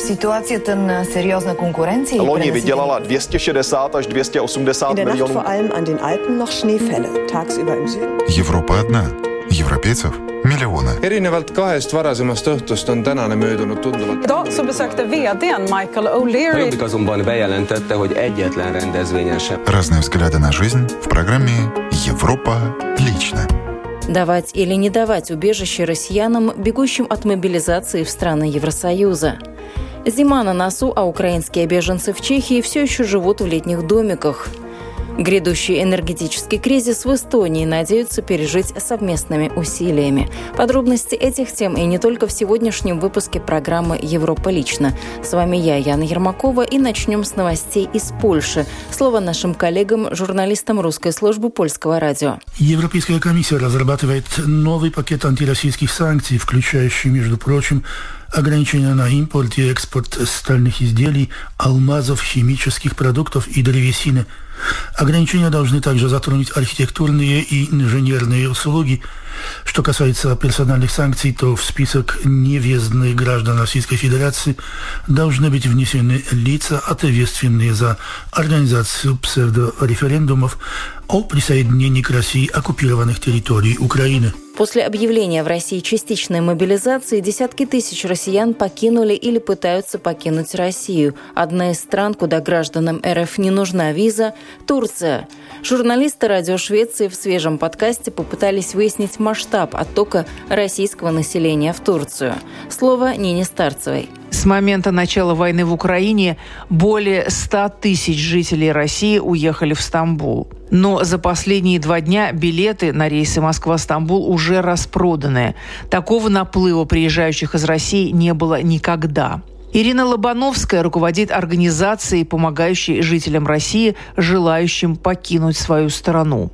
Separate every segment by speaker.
Speaker 1: ситуацията на сериозна конкуренция.
Speaker 2: Loni vydělala 260 až 280
Speaker 3: In der Nacht
Speaker 2: milionů.
Speaker 3: vor allem an den Alpen noch Schneefälle. Tagsüber im Süden.
Speaker 4: Европа одна. Европейцев миллионы.
Speaker 5: erinevalt kahest varasemast õhtust on tänane möödunud tunduvalt.
Speaker 6: Idag så besökte vdn Michael O'Leary
Speaker 7: Jobbik azonban bejelentette, hogy egyetlen rendezvényen sem
Speaker 4: Разные взгляды на жизнь в программе «Европа лично».
Speaker 8: Давать или не давать убежище россиянам, бегущим от мобилизации в страны Евросоюза. Зима на носу, а украинские беженцы в Чехии все еще живут в летних домиках. Грядущий энергетический кризис в Эстонии надеются пережить совместными усилиями. Подробности этих тем и не только в сегодняшнем выпуске программы «Европа лично». С вами я, Яна Ермакова, и начнем с новостей из Польши. Слово нашим коллегам, журналистам русской службы польского радио.
Speaker 9: Европейская комиссия разрабатывает новый пакет антироссийских санкций, включающий, между прочим, ограничения на импорт и экспорт стальных изделий, алмазов, химических продуктов и древесины. Ограничения должны также затронуть архитектурные и инженерные услуги. Что касается персональных санкций, то в список невъездных граждан Российской Федерации должны быть внесены лица, ответственные за организацию псевдореферендумов о присоединении к России оккупированных территорий Украины.
Speaker 8: После объявления в России частичной мобилизации десятки тысяч россиян покинули или пытаются покинуть Россию. Одна из стран, куда гражданам РФ не нужна виза – Турция. Журналисты радио Швеции в свежем подкасте попытались выяснить масштаб оттока российского населения в Турцию. Слово Нине Старцевой.
Speaker 10: С момента начала войны в Украине более 100 тысяч жителей России уехали в Стамбул. Но за последние два дня билеты на рейсы Москва-Стамбул уже распроданы. Такого наплыва приезжающих из России не было никогда. Ирина Лобановская руководит организацией, помогающей жителям России, желающим покинуть свою страну.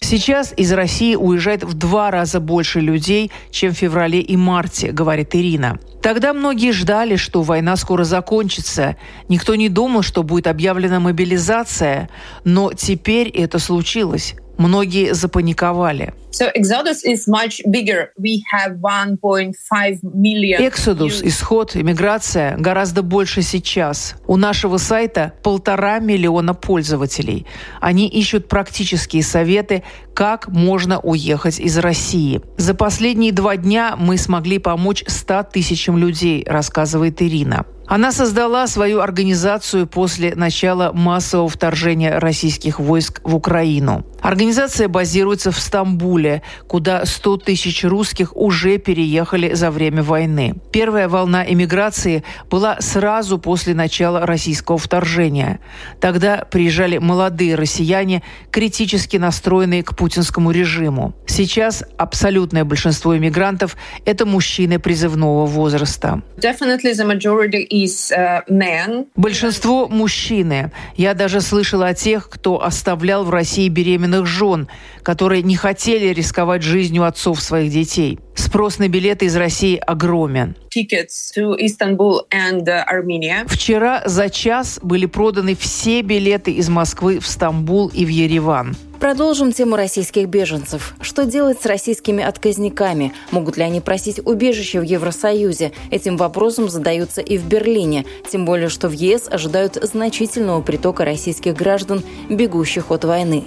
Speaker 10: Сейчас из России уезжает в два раза больше людей, чем в феврале и марте, говорит Ирина. Тогда многие ждали, что война скоро закончится. Никто не думал, что будет объявлена мобилизация. Но теперь это случилось. Многие запаниковали.
Speaker 11: so exodus is much bigger. We have 1.5 million.
Speaker 10: Эксодус, исход, иммиграция гораздо больше сейчас. У нашего сайта полтора миллиона пользователей. Они ищут практические советы, как можно уехать из России. За последние два дня мы смогли помочь 100 тысячам людей, рассказывает Ирина. Она создала свою организацию после начала массового вторжения российских войск в Украину. Организация базируется в Стамбуле, куда 100 тысяч русских уже переехали за время войны. Первая волна эмиграции была сразу после начала российского вторжения. Тогда приезжали молодые россияне, критически настроенные к путинскому режиму. Сейчас абсолютное большинство иммигрантов – это мужчины призывного возраста.
Speaker 11: Definitely the majority.
Speaker 10: Большинство – мужчины. Я даже слышала о тех, кто оставлял в России беременных жен, которые не хотели рисковать жизнью отцов своих детей. Спрос на билеты из России огромен.
Speaker 11: Armenia.
Speaker 10: Вчера за час были проданы все билеты из Москвы в Стамбул и в Ереван.
Speaker 8: Продолжим тему российских беженцев. Что делать с российскими отказниками? Могут ли они просить убежище в Евросоюзе? Этим вопросом задаются и в Берлине. Тем более, что в ЕС ожидают значительного притока российских граждан, бегущих от войны.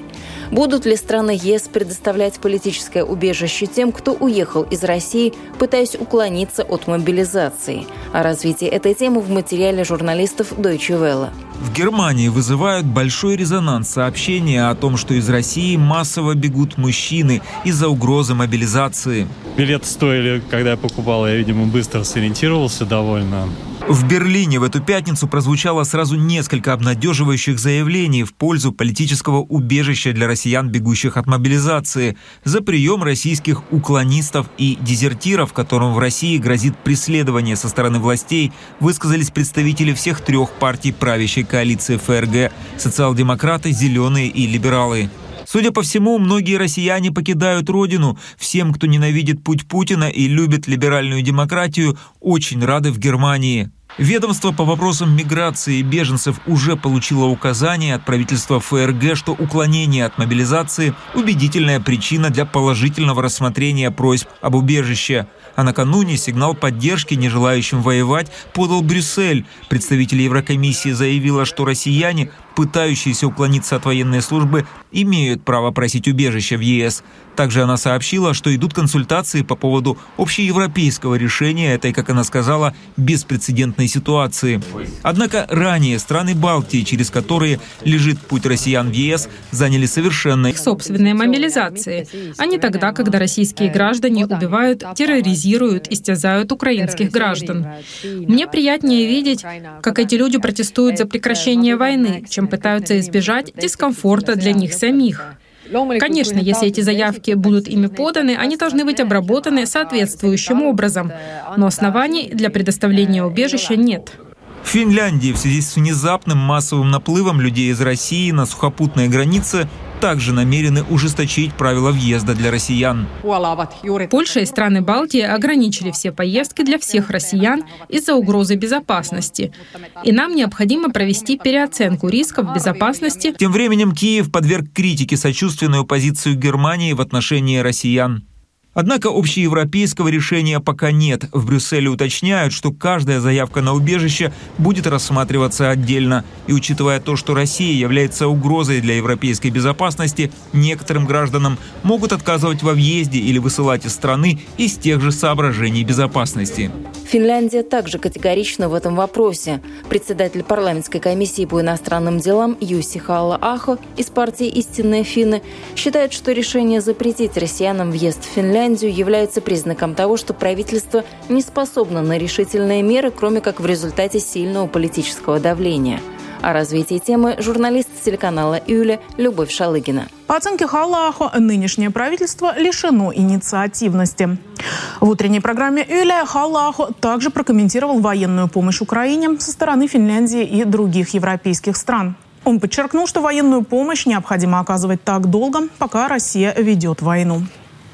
Speaker 8: Будут ли страны ЕС предоставлять политическое убежище тем, кто уехал из России, пытаясь уклониться от мобилизации? О развитии этой темы в материале журналистов Deutsche Welle.
Speaker 12: В Германии вызывают большой резонанс сообщения о том, что из России массово бегут мужчины из-за угрозы мобилизации.
Speaker 13: Билеты стоили, когда я покупал, я, видимо, быстро сориентировался довольно.
Speaker 12: В Берлине в эту пятницу прозвучало сразу несколько обнадеживающих заявлений в пользу политического убежища для россиян, бегущих от мобилизации, за прием российских уклонистов и дезертиров, которым в России грозит преследование со стороны властей, высказались представители всех трех партий правящей коалиции ФРГ – социал-демократы, зеленые и либералы. Судя по всему, многие россияне покидают родину. Всем, кто ненавидит путь Путина и любит либеральную демократию, очень рады в Германии. Ведомство по вопросам миграции и беженцев уже получило указание от правительства ФРГ, что уклонение от мобилизации – убедительная причина для положительного рассмотрения просьб об убежище. А накануне сигнал поддержки нежелающим воевать подал Брюссель. Представитель Еврокомиссии заявила, что россияне пытающиеся уклониться от военной службы, имеют право просить убежища в ЕС. Также она сообщила, что идут консультации по поводу общеевропейского решения этой, как она сказала, беспрецедентной ситуации. Однако ранее страны Балтии, через которые лежит путь россиян в ЕС, заняли совершенно
Speaker 14: их собственные мобилизации, а не тогда, когда российские граждане убивают, терроризируют, истязают украинских граждан. Мне приятнее видеть, как эти люди протестуют за прекращение войны, чем чем пытаются избежать дискомфорта для них самих. Конечно, если эти заявки будут ими поданы, они должны быть обработаны соответствующим образом, но оснований для предоставления убежища нет.
Speaker 12: В Финляндии в связи с внезапным массовым наплывом людей из России на сухопутной границе также намерены ужесточить правила въезда для россиян.
Speaker 14: Польша и страны Балтии ограничили все поездки для всех россиян из-за угрозы безопасности. И нам необходимо провести переоценку рисков безопасности.
Speaker 12: Тем временем Киев подверг критике сочувственную позицию Германии в отношении россиян. Однако общеевропейского решения пока нет. В Брюсселе уточняют, что каждая заявка на убежище будет рассматриваться отдельно. И учитывая то, что Россия является угрозой для европейской безопасности, некоторым гражданам могут отказывать во въезде или высылать из страны из тех же соображений безопасности.
Speaker 8: Финляндия также категорична в этом вопросе. Председатель парламентской комиссии по иностранным делам Юси Халла Ахо из партии «Истинные финны» считает, что решение запретить россиянам въезд в Финляндию является признаком того, что правительство не способно на решительные меры, кроме как в результате сильного политического давления. О развитии темы журналист телеканала «Юля» Любовь Шалыгина.
Speaker 15: По оценке Халлахо, нынешнее правительство лишено инициативности. В утренней программе «Юля» Халлахо также прокомментировал военную помощь Украине со стороны Финляндии и других европейских стран. Он подчеркнул, что военную помощь необходимо оказывать так долго, пока Россия ведет войну.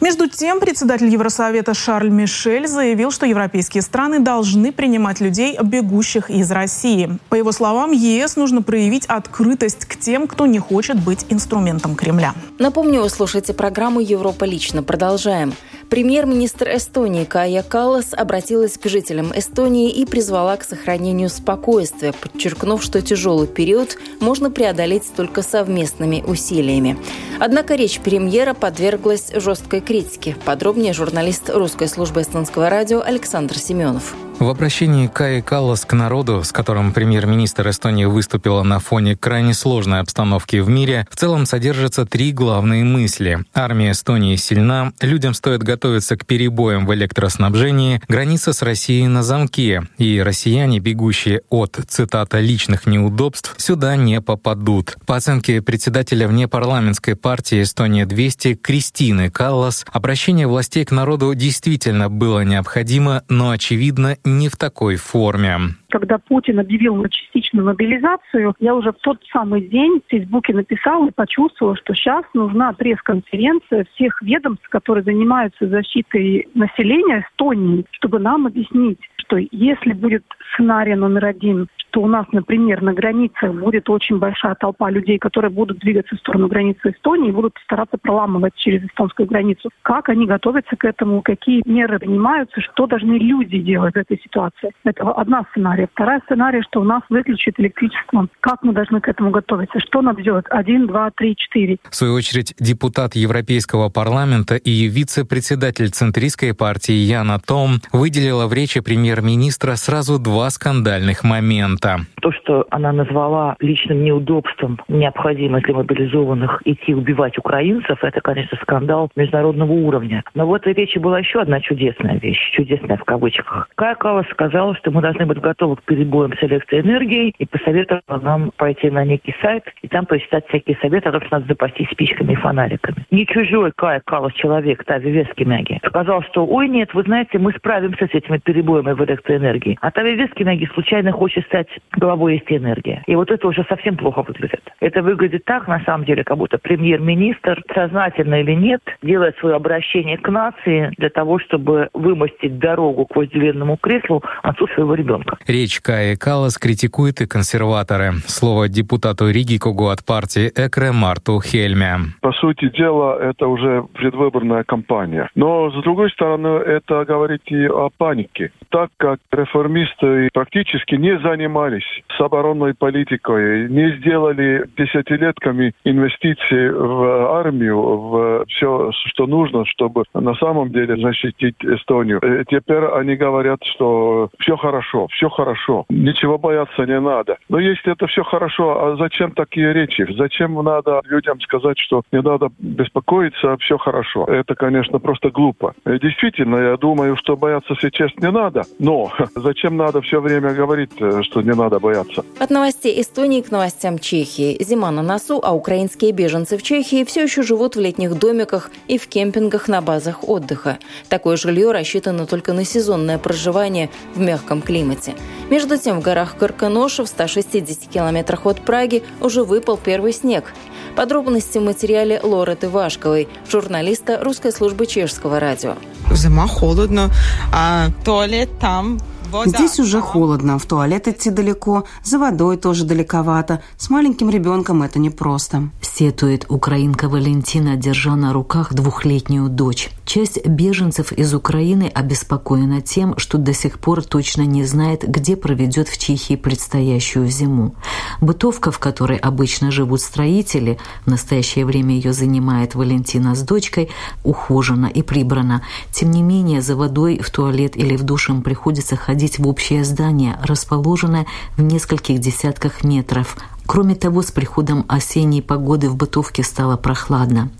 Speaker 15: Между тем, председатель Евросовета Шарль Мишель заявил, что европейские страны должны принимать людей, бегущих из России. По его словам, ЕС нужно проявить открытость к тем, кто не хочет быть инструментом Кремля.
Speaker 8: Напомню, вы слушаете программу «Европа лично». Продолжаем. Премьер-министр Эстонии Кая Каллас обратилась к жителям Эстонии и призвала к сохранению спокойствия, подчеркнув, что тяжелый период можно преодолеть только совместными усилиями. Однако речь премьера подверглась жесткой критике. Подробнее журналист русской службы эстонского радио Александр Семенов.
Speaker 16: В обращении Каи Каллас к народу, с которым премьер-министр Эстонии выступила на фоне крайне сложной обстановки в мире, в целом содержатся три главные мысли. Армия Эстонии сильна, людям стоит готовиться к перебоям в электроснабжении, граница с Россией на замке, и россияне, бегущие от, цитата, «личных неудобств», сюда не попадут. По оценке председателя внепарламентской партии «Эстония-200» Кристины Каллас, обращение властей к народу действительно было необходимо, но, очевидно, не в такой форме.
Speaker 17: Когда Путин объявил частичную мобилизацию, я уже в тот самый день в Фейсбуке написала и почувствовала, что сейчас нужна пресс-конференция всех ведомств, которые занимаются защитой населения Эстонии, чтобы нам объяснить, что если будет сценарий номер один, что у нас, например, на границе будет очень большая толпа людей, которые будут двигаться в сторону границы Эстонии и будут стараться проламывать через эстонскую границу. Как они готовятся к этому, какие меры принимаются, что должны люди делать в этой ситуации. Это одна сценария. Вторая сценария, что у нас выключат электричество. Как мы должны к этому готовиться? Что нам делать? Один, два, три, четыре.
Speaker 16: В свою очередь, депутат Европейского парламента и вице-председатель Центристской партии Яна Том выделила в речи премьер-министра сразу два скандальных момента момента.
Speaker 18: То, что она назвала личным неудобством необходимость для мобилизованных идти убивать украинцев, это, конечно, скандал международного уровня. Но в этой речи была еще одна чудесная вещь, чудесная в кавычках. Кая Калас сказала, что мы должны быть готовы к перебоям с электроэнергией и посоветовала нам пойти на некий сайт и там почитать всякие советы о том, что надо запастись спичками и фонариками. Не чужой Кая Калас человек, Тави Вескимяги, сказал, что ой, нет, вы знаете, мы справимся с этими перебоями в электроэнергии. А Тави Вескимяги случайно хочет стать головой есть энергия. И вот это уже совсем плохо выглядит. Это выглядит так, на самом деле, как будто премьер-министр, сознательно или нет, делает свое обращение к нации для того, чтобы вымостить дорогу к вожделенному креслу отцу своего ребенка.
Speaker 16: Речь Каи Калас критикует и консерваторы. Слово депутату Риги Когу от партии Экре Марту Хельме.
Speaker 19: По сути дела, это уже предвыборная кампания. Но, с другой стороны, это говорит и о панике. Так как реформисты практически не занимались с оборонной политикой, не сделали десятилетками инвестиции в армию, в все, что нужно, чтобы на самом деле защитить Эстонию. Э, теперь они говорят, что все хорошо, все хорошо, ничего бояться не надо. Но если это все хорошо, а зачем такие речи? Зачем надо людям сказать, что не надо беспокоиться, все хорошо? Это, конечно, просто глупо. Э, действительно, я думаю, что бояться сейчас не надо, но зачем надо все время говорить, э, что не надо бояться?
Speaker 8: От новостей Эстонии к новостям Чехии. Зима на носу, а украинские беженцы в Чехии все еще живут в летних домиках и в кемпингах на базах отдыха. Такое жилье рассчитано только на сезонное проживание в мягком климате. Между тем, в горах Карканоша в 160 километрах от Праги уже выпал первый снег. Подробности в материале Лореты Вашковой, журналиста русской службы чешского радио.
Speaker 20: Зима холодно, а туалет там
Speaker 21: Здесь уже холодно, в туалет идти далеко, за водой тоже далековато. С маленьким ребенком это непросто.
Speaker 22: Сетует украинка Валентина, держа на руках двухлетнюю дочь. Часть беженцев из Украины обеспокоена тем, что до сих пор точно не знает, где проведет в Чехии предстоящую зиму. Бытовка, в которой обычно живут строители, в настоящее время ее занимает Валентина с дочкой, ухожена и прибрана. Тем не менее, за водой в туалет или в душ им приходится ходить в общее здание, расположенное в нескольких десятках метров Кроме того, с приходом осенней погоды в бытовке стало прохладно.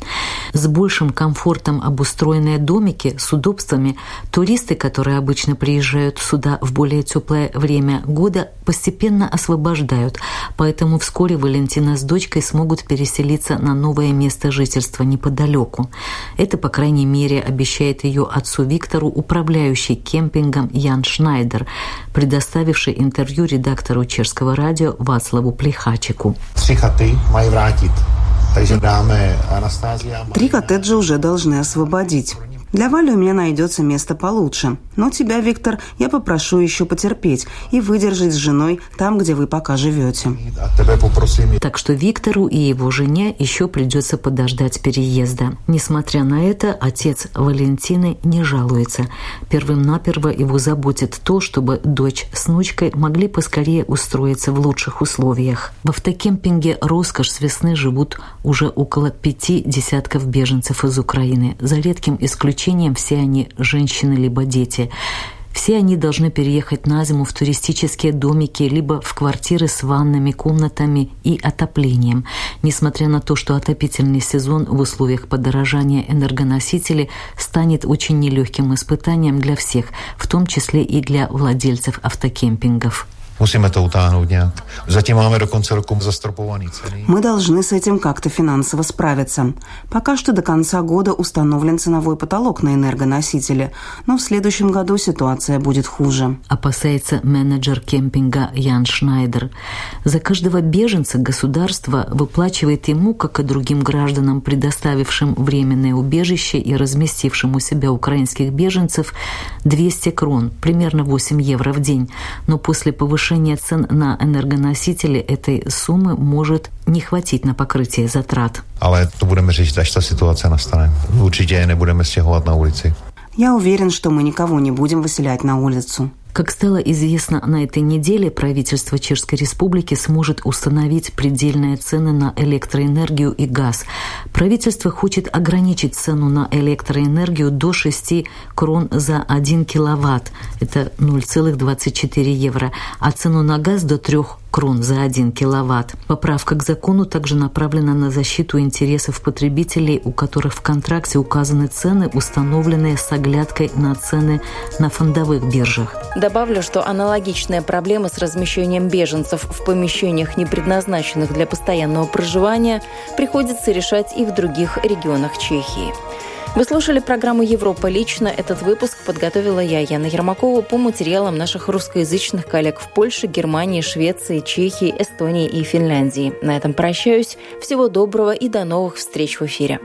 Speaker 22: С большим комфортом обустроенные домики с удобствами туристы, которые обычно приезжают сюда в более теплое время года, постепенно освобождают, поэтому вскоре Валентина с дочкой смогут переселиться на новое место жительства неподалеку. Это, по крайней мере, обещает ее отцу Виктору управляющий кемпингом Ян Шнайдер, предоставивший интервью редактору чешского радио Вацлаву Плехачу. Хачику.
Speaker 21: Три коттеджа уже должны освободить. Для Вали у меня найдется место получше. Но тебя, Виктор, я попрошу еще потерпеть и выдержать с женой там, где вы пока живете.
Speaker 22: Так что Виктору и его жене еще придется подождать переезда. Несмотря на это, отец Валентины не жалуется. Первым-наперво его заботит то, чтобы дочь с внучкой могли поскорее устроиться в лучших условиях. В автокемпинге «Роскошь» с весны живут уже около пяти десятков беженцев из Украины. За редким исключением исключением все они женщины либо дети. Все они должны переехать на зиму в туристические домики, либо в квартиры с ваннами, комнатами и отоплением. Несмотря на то, что отопительный сезон в условиях подорожания энергоносителей станет очень нелегким испытанием для всех, в том числе и для владельцев автокемпингов.
Speaker 21: Musíme to utáhnout nějak. Zatím máme do konce roku zastropovaný ceny. Мы должны с этим как-то финансово справиться. Пока что до конца года установлен ценовой потолок на энергоносители, но в следующем году ситуация будет хуже.
Speaker 22: Опасается менеджер кемпинга Ян Шнайдер. За каждого беженца государство выплачивает ему, как и другим гражданам, предоставившим временное убежище и разместившим у себя украинских беженцев, 200 крон, примерно 8 евро в день. Но после повышения повышение цен на энергоносители этой суммы может не хватить на покрытие затрат.
Speaker 21: Ale to budeme řešit, až ta situace nastane. Určitě nebudeme stěhovat na ulici. Я уверен, что мы никого не будем выселять на улицу.
Speaker 22: Как стало известно на этой неделе, правительство Чешской Республики сможет установить предельные цены на электроэнергию и газ. Правительство хочет ограничить цену на электроэнергию до 6 крон за 1 киловатт, это 0,24 евро, а цену на газ до 3 крон за 1 киловатт. Поправка к закону также направлена на защиту интересов потребителей, у которых в контракте указаны цены, установленные с оглядкой на цены на фондовых биржах.
Speaker 8: Добавлю, что аналогичная проблема с размещением беженцев в помещениях, не предназначенных для постоянного проживания, приходится решать и в других регионах Чехии. Вы слушали программу «Европа лично». Этот выпуск подготовила я, Яна Ермакова, по материалам наших русскоязычных коллег в Польше, Германии, Швеции, Чехии, Эстонии и Финляндии. На этом прощаюсь. Всего доброго и до новых встреч в эфире.